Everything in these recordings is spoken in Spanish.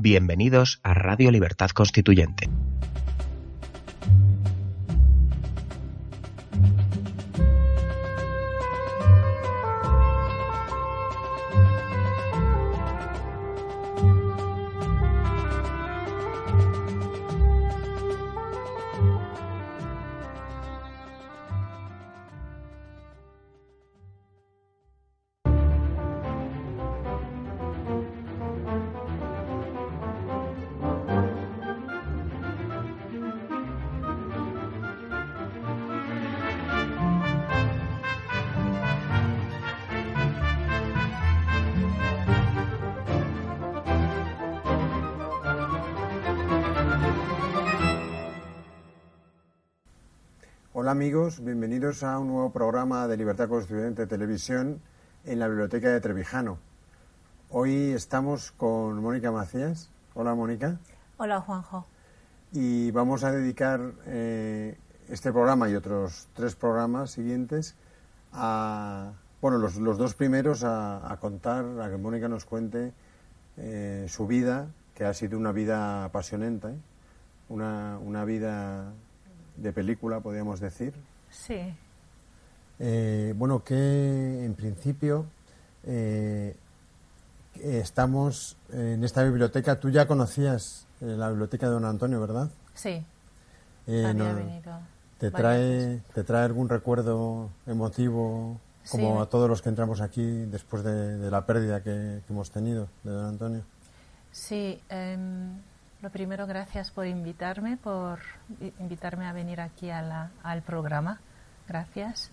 Bienvenidos a Radio Libertad Constituyente. Hola amigos, bienvenidos a un nuevo programa de Libertad Constituyente Televisión en la Biblioteca de Trevijano. Hoy estamos con Mónica Macías. Hola Mónica. Hola Juanjo. Y vamos a dedicar eh, este programa y otros tres programas siguientes a, bueno, los, los dos primeros a, a, contar, a que Mónica nos cuente eh, su vida, que ha sido una vida apasionante, una, una vida de película, podríamos decir. Sí. Eh, bueno, que en principio eh, estamos en esta biblioteca. Tú ya conocías eh, la biblioteca de Don Antonio, ¿verdad? Sí. Eh, Había no- venido ¿te, trae. ¿Te trae algún recuerdo emotivo, como Sí. a todos los que entramos aquí después de, de la pérdida que, que hemos tenido de Don Antonio? Sí, em, lo primero, gracias por invitarme, por invitarme a venir aquí a la- al programa. Gracias.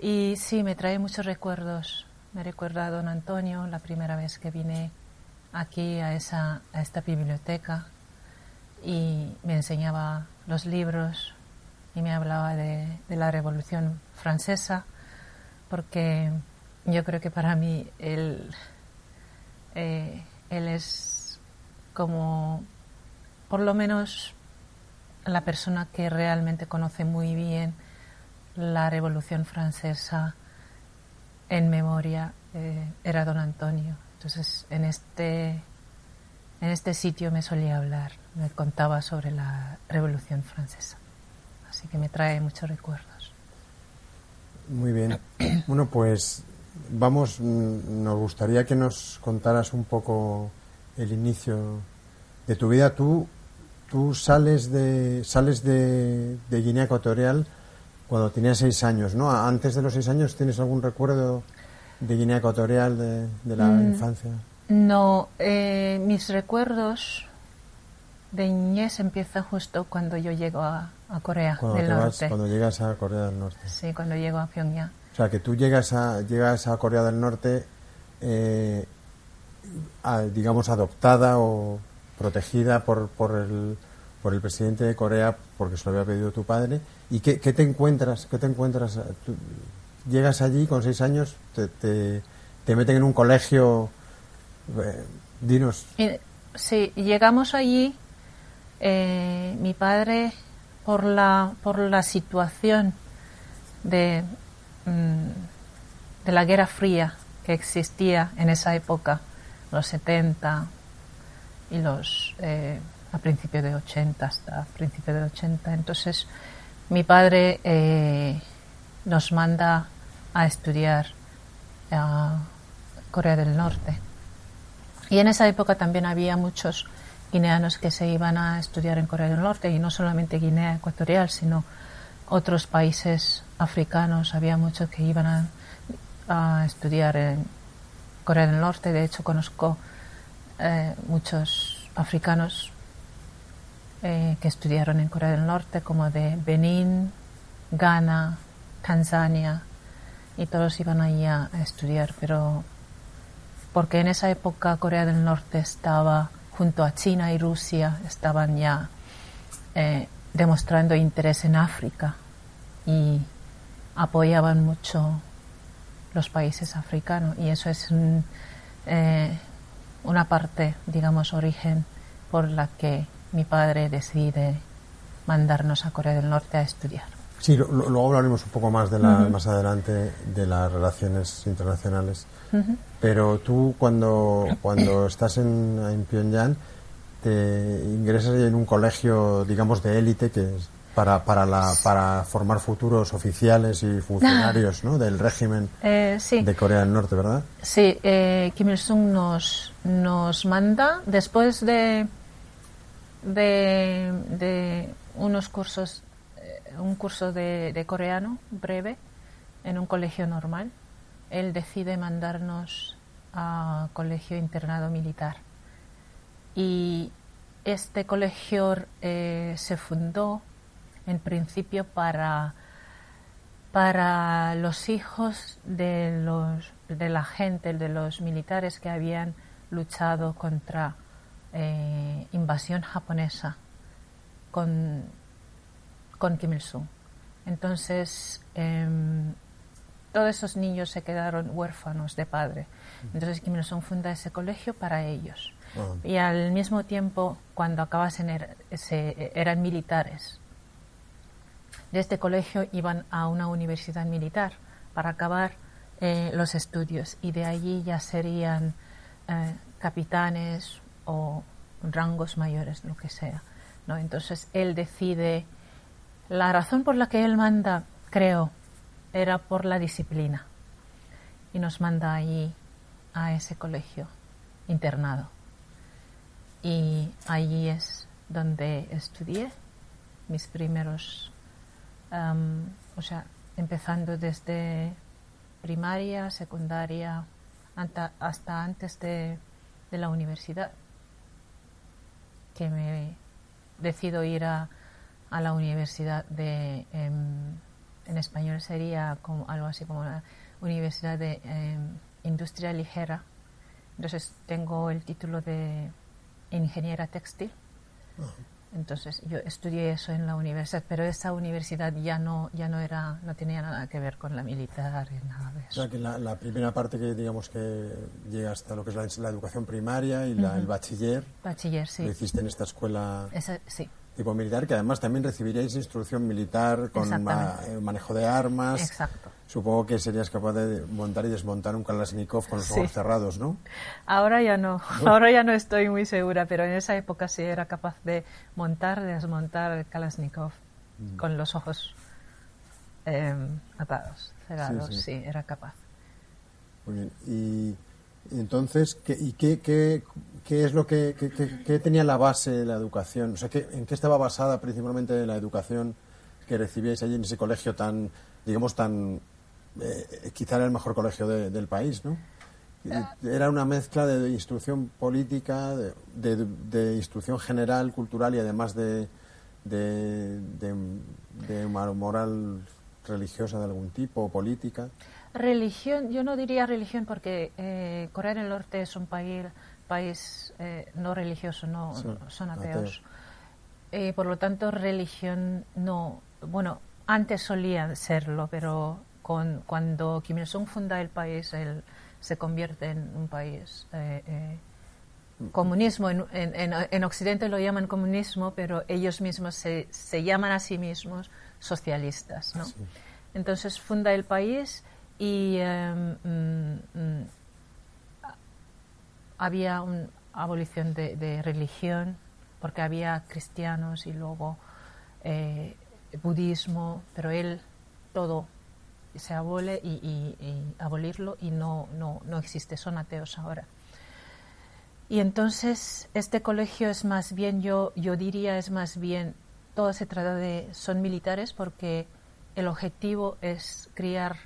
Y sí, me trae muchos recuerdos. Me recuerda a don Antonio la primera vez que vine aquí a, esa, a esta biblioteca y me enseñaba los libros y me hablaba de, de la Revolución Francesa, porque yo creo que para mí él, eh, él es como, por lo menos, la persona que realmente conoce muy bien la Revolución Francesa en memoria eh, era don Antonio. Entonces, en este, en este sitio me solía hablar, me contaba sobre la Revolución Francesa. Así que me trae muchos recuerdos. Muy bien. Bueno, pues vamos, mm, nos gustaría que nos contaras un poco el inicio de tu vida. Tú, tú sales de sales de, de Guinea Ecuatorial cuando tenías seis años, ¿no? Antes de los seis años, ¿tienes algún recuerdo de Guinea Ecuatorial de, de la Mm. infancia? No, eh, mis recuerdos de niñez empiezan justo cuando yo llego a, a Corea Cuando, del vas- Norte. cuando llegas a Corea del Norte. Sí, cuando llego a Pyongyang. O sea, que tú llegas a, llegas a Corea del Norte, eh, a- digamos, adoptada o protegida por, por, el, por el presidente de Corea, porque se lo había pedido tu padre. ¿Y qué, qué te encuentras? ¿Qué te encuentras? Llegas allí con seis años, te, te, te meten en un colegio. eh, dinos. Y, sí, llegamos allí. eh, mi padre, por la, por la situación de, mm, de la Guerra Fría que existía en esa época, los 70 y los eh, a principios de 80 hasta principios de 80, entonces mi padre eh, nos manda a estudiar a Corea del Norte. Y en esa época también había muchos guineanos que se iban a estudiar en Corea del Norte y no solamente Guinea Ecuatorial, sino otros países africanos. Había muchos que iban a, a estudiar en Corea del Norte. De hecho, conozco eh, muchos africanos eh, que estudiaron en Corea del Norte, como de Benín, Ghana, Tanzania, y todos iban allí a, estudiar, pero porque en esa época Corea del Norte estaba junto a China y Rusia, estaban ya eh, demostrando interés en África y apoyaban mucho los países africanos. Y eso es un, eh, una parte, digamos, origen por la que mi padre decide mandarnos a Corea del Norte a estudiar. Sí, lo- lo- luego hablaremos un poco más de la, más adelante de las relaciones internacionales. Pero tú cuando, cuando estás en, en Pyongyang, te ingresas en un colegio, digamos, de élite que es para, para, la, para formar futuros oficiales y funcionarios ¿no? del régimen Eh, sí. de Corea del Norte, ¿verdad? Sí, eh, Kim Il-sung nos, nos manda, después de, de, de unos cursos, eh, un curso de, de coreano breve en un colegio normal, él decide mandarnos a colegio internado militar. Y este colegio eh, se fundó en principio para para los hijos de los de la gente de los militares que habían luchado contra eh, invasión japonesa con con Kim Il Sung entonces em, todos esos niños se quedaron huérfanos de padre. Entonces Kim Il Sung funda ese colegio para ellos. Ah. y al mismo tiempo cuando acabasen er- se- eran militares de este colegio iban a una universidad militar para acabar eh, los estudios y de allí ya serían eh, capitanes o rangos mayores, lo que sea. ¿no? Entonces él decide, la razón por la que él manda, creo, era por la disciplina y nos manda allí a ese colegio internado. Y allí es donde estudié mis primeros Am, o sea, empezando desde primaria, secundaria, hasta antes de, la universidad, que me decido ir a, la universidad de, em, en español sería algo así como la Universidad de em, Industria Ligera. Entonces tengo el título de ingeniera textil. Entonces yo estudié eso en la universidad, pero esa universidad ya no ya no era no tenía nada que ver con la militar y nada de O eso. sea, que la, la primera parte que digamos que llega hasta lo que es la, la educación primaria y la- el bachiller, Bachiller, sí. lo hiciste en esta escuela Esa- sí, tipo militar, que además también recibiríais instrucción militar con ma- eh, manejo de armas. exacto. Supongo que serías capaz de montar y desmontar un Kalashnikov con los Sí. ojos cerrados, ¿no? Ahora ya no, ahora ya no estoy muy segura, pero en esa época sí era capaz de montar, desmontar el Kalashnikov Mm. con los ojos em, atados, cerrados, sí. sí, era capaz. Muy bien. Y entonces, ¿qué, ¿y qué, es lo que tenía la base de la educación? O sea, ¿qué- ¿en qué estaba basada principalmente la educación que recibíais allí en ese colegio tan, digamos, tan, eh, quizá era el mejor colegio de- del país, ¿no? Y Era una mezcla de instrucción política, de, de- de instrucción general, cultural y además de, de, moral religiosa de algún tipo política. Religión, yo no diría religión porque eh, Corea del Norte es un país, país eh, no religioso, no, Sí, no- son ateos. ateos. Eh, por lo tanto, religión no. Bueno, antes solía serlo, pero con, cuando Kim Il-sung funda el país, él se convierte en un país eh, eh, comunismo. En, en- en- en Occidente lo llaman comunismo, pero ellos mismos se, se llaman a sí mismos socialistas. ¿no? Entonces funda el país y em, mm, mm, había una abolición de, religión, porque había cristianos y luego eh, budismo, pero él todo se abole y, y- y abolirlo y no, no, no existe, son ateos ahora. Y entonces este colegio es más bien, yo, yo diría, es más bien, todo se trata de, son militares porque el objetivo es criar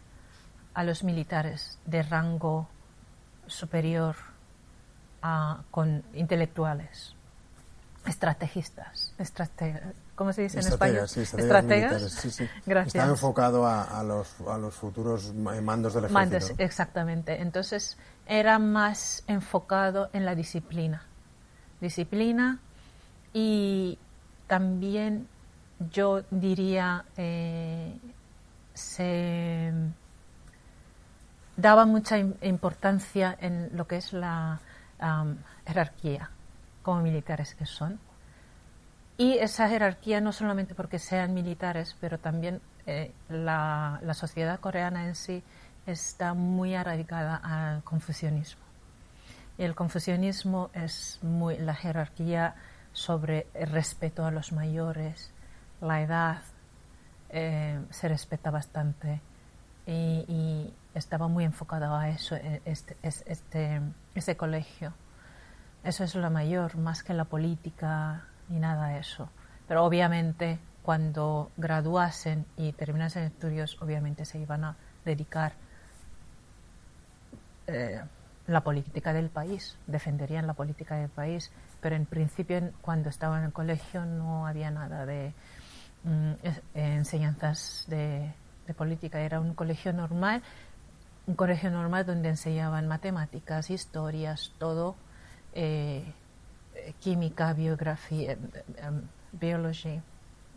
a los militares de rango superior a, con intelectuales, estrategistas, estrate- ¿cómo se dice en español? Sí, estrategas Estrategas. sí, sí. Gracias. Está enfocado a, a los, a los futuros ma- mandos del ejército. Mandas, ¿no? exactamente. Entonces era más enfocado en la disciplina. Disciplina y también yo diría eh, se daba mucha im- importancia en lo que es la jerarquía como militares que son. Y esa jerarquía no solamente porque sean militares, pero también eh, la, la sociedad coreana en sí está muy arraigada al confucianismo. Y el confucianismo es muy la jerarquía sobre el respeto a los mayores, la edad, eh, se respeta bastante y, estaba muy enfocado a eso, e, este, este, este, colegio. Eso es lo mayor, más que la política ni nada de eso. Pero obviamente cuando graduasen y terminasen estudios, obviamente se iban a dedicar eh, la política del país, defenderían la política del país, pero en principio cuando estaban en el colegio no había nada de mm, enseñanzas de, política, era un colegio normal, un colegio normal donde enseñaban matemáticas, historias, todo, eh, química, biografía, eh, biología.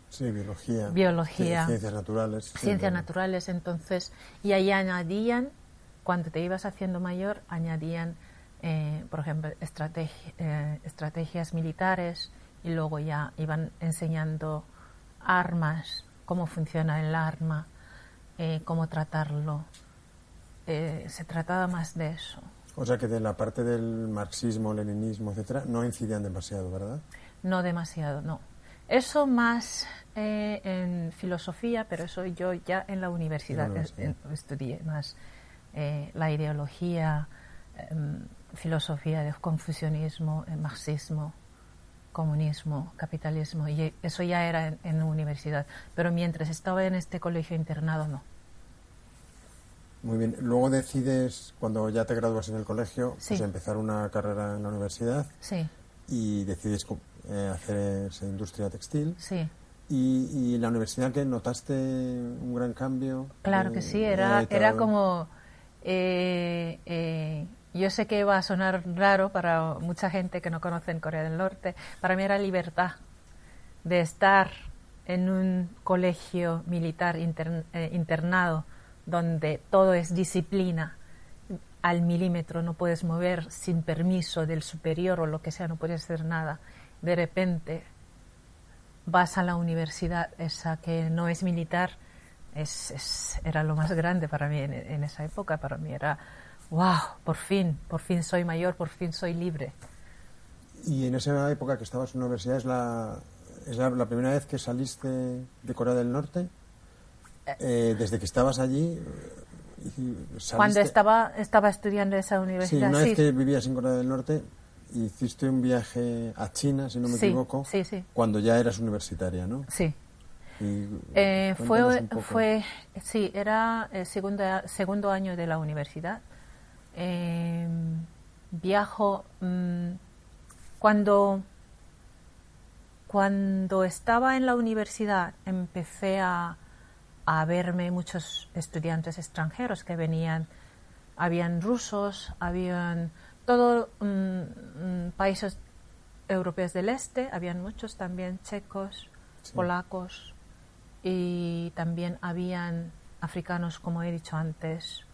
Sí, biología. Biología. Ciencias naturales. Ciencias naturales, entonces, y ahí añadían cuando te ibas haciendo mayor, añadían, eh, por ejemplo, eh, estrategias militares y luego ya iban enseñando armas, cómo funciona el arma, eh, cómo tratarlo. Se trataba más de eso. O sea que de la parte del marxismo, leninismo, etcétera, no incidían demasiado, ¿verdad? No demasiado, no. Eso más en filosofía, pero eso yo ya en la universidad, estudié más eh, la ideología, em, filosofía del confucianismo, el marxismo, comunismo, capitalismo, y eso ya era en, la universidad. Pero mientras estaba en este colegio internado, no. Muy bien. Luego decides, cuando ya te gradúas en el colegio, pues empezar una carrera en la universidad. Sí. Y decides eh, hacer esa industria textil. Sí. ¿Y, la universidad que notaste un gran cambio? Claro que sí, era, era como eh, eh, yo sé que va a sonar raro para mucha gente que no conoce en Corea del Norte. Para mí era libertad de estar en un colegio militar eh, internado donde todo es disciplina al milímetro, no puedes mover sin permiso del superior o lo que sea, no puedes hacer nada. De repente vas a la universidad, esa que no es militar, es, era lo más grande para mí en, esa época. Para mí era, wow, por fin, por fin soy mayor, por fin soy libre. ¿Y en esa época que estabas en la universidad es la, es la, primera vez que saliste de Corea del Norte? Eh. Eh, desde que estabas allí. Cuando estaba, estaba estudiando esa universidad. Sí, una vez que vivías en Corea del Norte, hiciste un viaje a China, si no me equivoco, sí, sí. cuando ya eras universitaria, ¿no? Sí. Eh, fue, fue, sí, era el segundo, segundo año de la universidad. Eh, viajo mm, cuando cuando estaba en la universidad empecé a, a verme muchos estudiantes extranjeros que venían, habían rusos, habían todos mm, mm, países europeos del este, habían muchos también checos, polacos, y también habían africanos, como he dicho antes,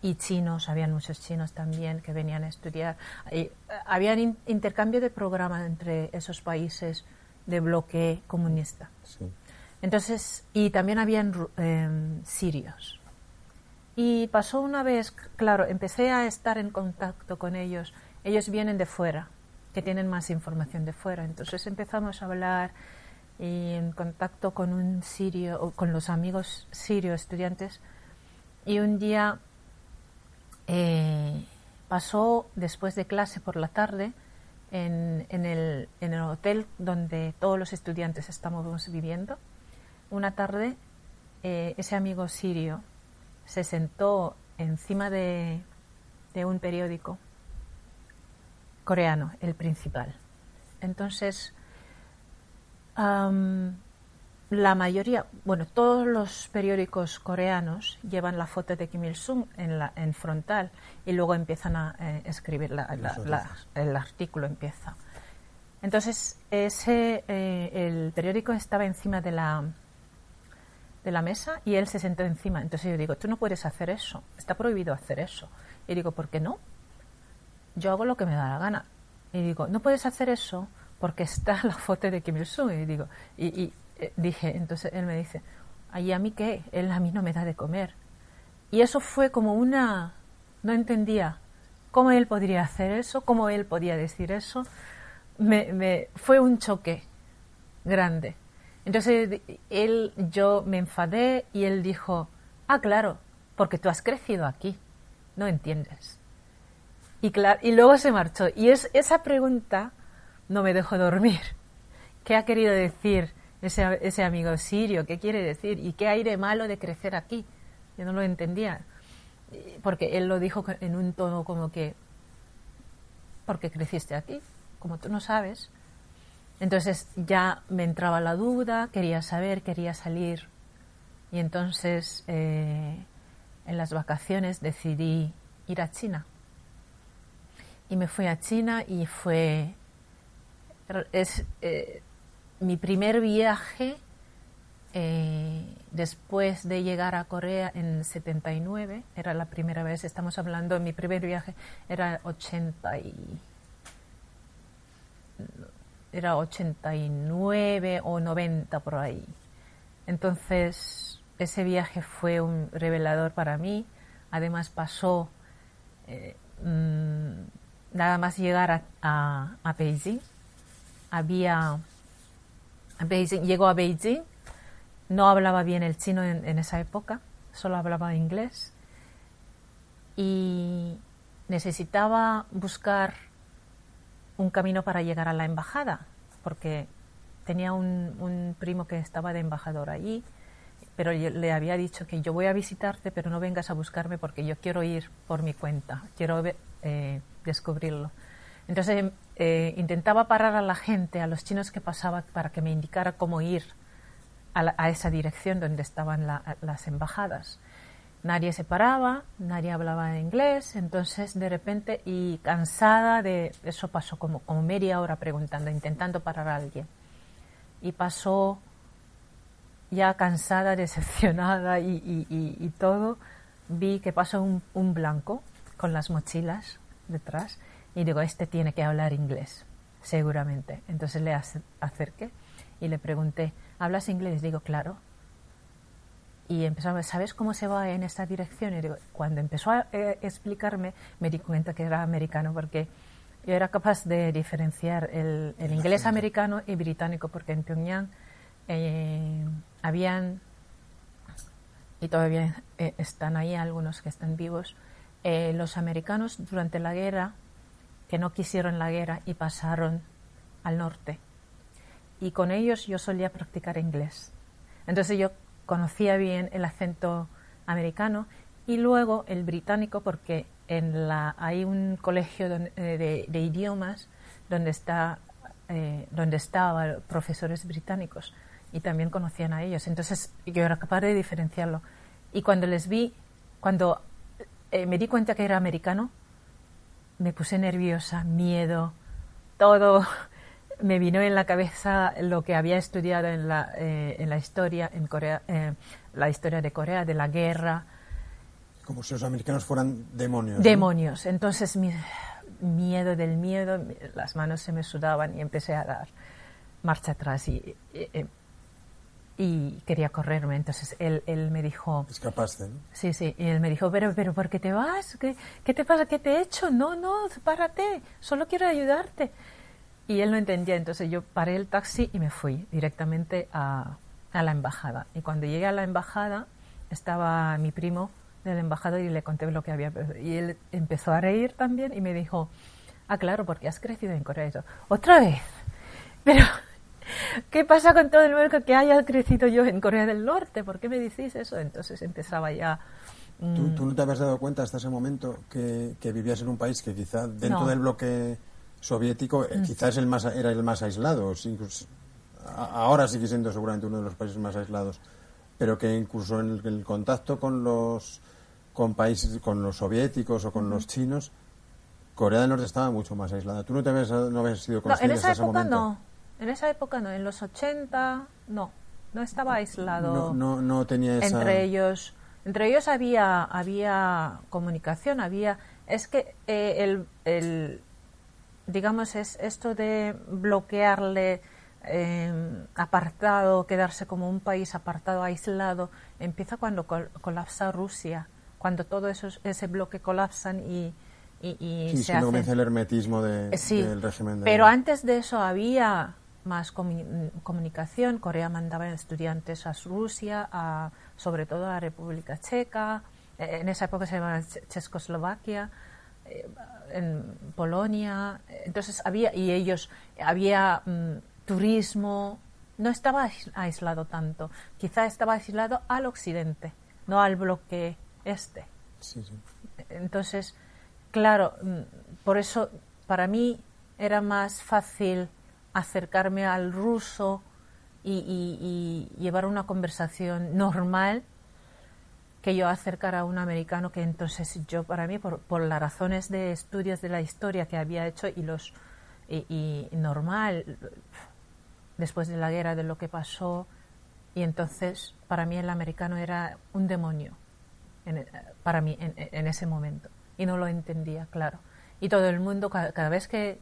y chinos, habían muchos chinos también que venían a estudiar. Y, eh, habían intercambio de programas entre esos países de bloque comunista. Entonces, y también habían em, sirios. Y pasó una vez, claro, empecé a estar en contacto con ellos. Ellos vienen de fuera, que tienen más información de fuera. Entonces empezamos a hablar y en contacto con un sirio, o con los amigos sirios estudiantes. Y un día eh, pasó después de clase por la tarde en, el, en, el, hotel donde todos los estudiantes estamos viviendo. Una tarde eh, ese amigo sirio se sentó encima de, de un periódico coreano, el principal. Entonces la mayoría, bueno, todos los periódicos coreanos llevan la foto de Kim Il-sung en, la, en frontal y luego empiezan a eh, escribir el artículo empieza. Entonces ese eh, el periódico estaba encima de la de la mesa y él se sentó encima. Entonces yo digo, tú no puedes hacer eso, está prohibido hacer eso. Y digo, ¿por qué no? Yo hago lo que me da la gana. Y digo, no puedes hacer eso porque está la foto de Kim Il-sung y digo, y, eh, dije, entonces él me dice, ¿y a mí qué? Él a mí no me da de comer. Y eso fue como una, no entendía cómo él podría hacer eso, cómo él podía decir eso. me, me, fue un choque grande. Entonces él, yo me enfadé y él dijo, ah, claro, porque tú has crecido aquí, no entiendes. Y, claro, y luego se marchó. Y es, esa pregunta no me dejó dormir. ¿Qué ha querido decir ese, ese amigo sirio? ¿Qué quiere decir? ¿Y qué hay de malo de crecer aquí? Yo no lo entendía. Porque él lo dijo en un tono como que, porque creciste aquí, como tú no sabes. Entonces ya me entraba la duda, quería saber, quería salir. Y entonces eh, en las vacaciones decidí ir a China. Y me fui a China y fue es eh, mi primer viaje eh, después de llegar a Corea en 79, era la primera vez, estamos hablando, mi primer viaje era 80 y, era 89 o 90 por ahí. Entonces, ese viaje fue un revelador para mí. Además, pasó eh, mm, nada más llegar a, Beijing. Había. Beijing, llegó a Beijing, no hablaba bien el chino en esa época, solo hablaba inglés. Y necesitaba buscar un camino para llegar a la embajada, porque tenía un, primo que estaba de embajador allí, pero le había dicho que yo voy a visitarte, pero no vengas a buscarme porque yo quiero ir por mi cuenta, quiero eh, descubrirlo. Entonces eh, intentaba parar a la gente, a los chinos que pasaban, para que me indicara cómo ir a, esa dirección donde estaban las embajadas nadie se paraba, nadie hablaba inglés, entonces de repente y cansada de eso pasó como, como media hora preguntando, intentando parar a alguien. Y pasó ya cansada, decepcionada y, todo, vi que pasó un, un, blanco con las mochilas detrás y digo, este tiene que hablar inglés, seguramente. Entonces le acerqué y le pregunté, ¿hablas inglés? Digo, claro y empezó ¿sabes cómo se va en esta dirección? Y cuando empezó a eh, explicarme, me di cuenta que era americano porque yo era capaz de diferenciar el, inglés americano y británico porque en Pyongyang eh, habían, y todavía eh, están ahí algunos que están vivos, los americanos durante la guerra, que no quisieron la guerra y pasaron al norte. Y con ellos yo solía practicar inglés. Entonces yo conocía bien el acento americano y luego el británico porque en la, hay un colegio eh, de, idiomas donde está eh, donde estaban profesores británicos y también conocían a ellos. Entonces yo era capaz de diferenciarlo. Y cuando les vi cuando eh, me di cuenta que era americano me puse nerviosa miedo todo me vino en la cabeza lo que había estudiado en la, eh, en la historia en Corea, eh, la historia de Corea, de la guerra. Como si los americanos fueran demonios. Demonios. Entonces mi miedo del miedo, las manos se me sudaban y empecé a dar marcha atrás y, y, quería correrme. Entonces él, él me dijo... Escapaste, ¿no? Sí, sí. Y él me dijo, pero, pero ¿por qué te vas? ¿Qué, ¿Qué te pasa? ¿Qué te he hecho? No, no, párate. Solo quiero ayudarte. Y él no entendía, entonces yo paré el taxi y me fui directamente a, a la embajada. Y cuando llegué a la embajada, estaba mi primo del embajador y le conté lo que había. Y él empezó a reír también y me dijo, ah, claro, porque has crecido en Corea. Y yo, Otra vez. Pero, ¿qué pasa con todo el mundo que haya crecido yo en Corea del Norte? ¿Por qué me decís eso? Entonces empezaba ya... ¿Tú, mm, ¿Tú, no te habías dado cuenta hasta ese momento que, que vivías en un país que quizá dentro del bloque soviético eh, mm. quizás el más, era el más aislado, ahora sigue siendo seguramente uno de los países más aislados, pero que incluso en el, contacto con los con países, con los soviéticos o con los chinos, Corea del Norte estaba mucho más aislada. ¿Tú no, te habías, no habías sido consciente en esa ese época momento? no, en esa época no, en los 80 no, no estaba aislado. No, no, tenía esa... Entre ellos, entre ellos había, había comunicación, había... Es que eh, el, el digamos, es esto de bloquearle em, apartado, quedarse como un país apartado, aislado, empieza cuando colapsa Rusia, cuando todo eso, ese bloque colapsan y, y, sí, se comienza el hermetismo de, eh, sí, del régimen. De... Pero antes de eso había más comunicación. Corea mandaba estudiantes a Rusia, a, sobre todo a República Checa. Eh, en esa época se llamaba Checoslovaquia, en Polonia. Entonces había, y ellos, había mm, turismo. No estaba aislado tanto. Quizá estaba aislado al occidente, no al bloque este. Sí, sí. Entonces, claro, mm, por eso para mí era más fácil acercarme al ruso y, llevar una conversación normal que yo acercar a un americano que entonces yo para mí por, las razones de estudios de la historia que había hecho y los y, normal después de la guerra de lo que pasó y entonces para mí el americano era un demonio para mí en, ese momento y no lo entendía claro y todo el mundo cada vez que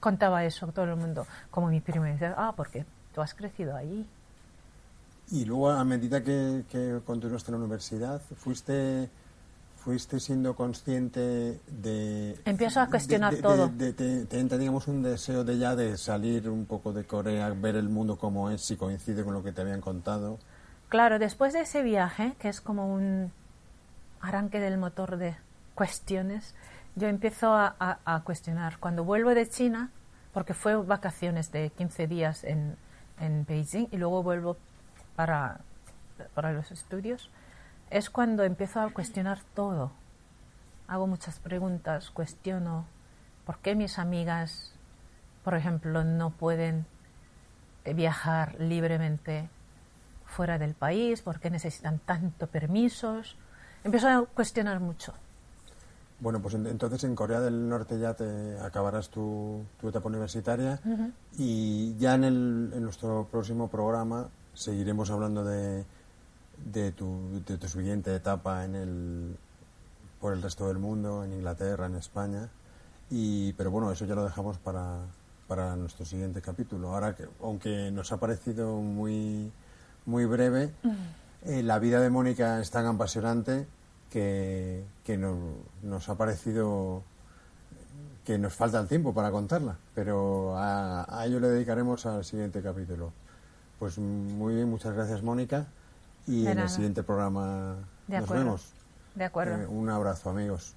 contaba eso todo el mundo, como mi primo me decía, ah, porque tú has crecido allí. Y luego, a medida que, continuaste en la universidad, fuiste fuiste siendo consciente de... Empiezo a cuestionar todo. De, teníamos un deseo de ya de salir un poco de Corea, ver el mundo como es, si coincide con lo que te habían contado. Claro, después de ese viaje, que es como un arranque del motor de cuestiones, yo empiezo a, cuestionar. Cuando vuelvo de China, porque fue vacaciones de 15 días en, en Beijing y luego vuelvo para, para los estudios, es cuando empiezo a cuestionar todo. Hago muchas preguntas, cuestiono por qué mis amigas, por ejemplo, no pueden viajar libremente fuera del país, por qué necesitan tanto permisos. Empiezo a cuestionar mucho. Bueno, pues entonces en Corea del Norte ya te acabarás tu, etapa universitaria y ya en, el, en nuestro próximo programa seguiremos hablando de, de, tu, de tu siguiente etapa en el, por el resto del mundo, en Inglaterra, en España. Y, pero bueno, eso ya lo dejamos para, para nuestro siguiente capítulo. Ahora, que, aunque nos ha parecido muy, muy breve, eh, la vida de Mónica es tan apasionante que, que nos ha parecido que nos falta el tiempo para contarla, pero a, ello le dedicaremos al siguiente capítulo. Pues muy bien, muchas gracias Mónica y en el siguiente programa nos vemos. De acuerdo. Eh, un abrazo amigos.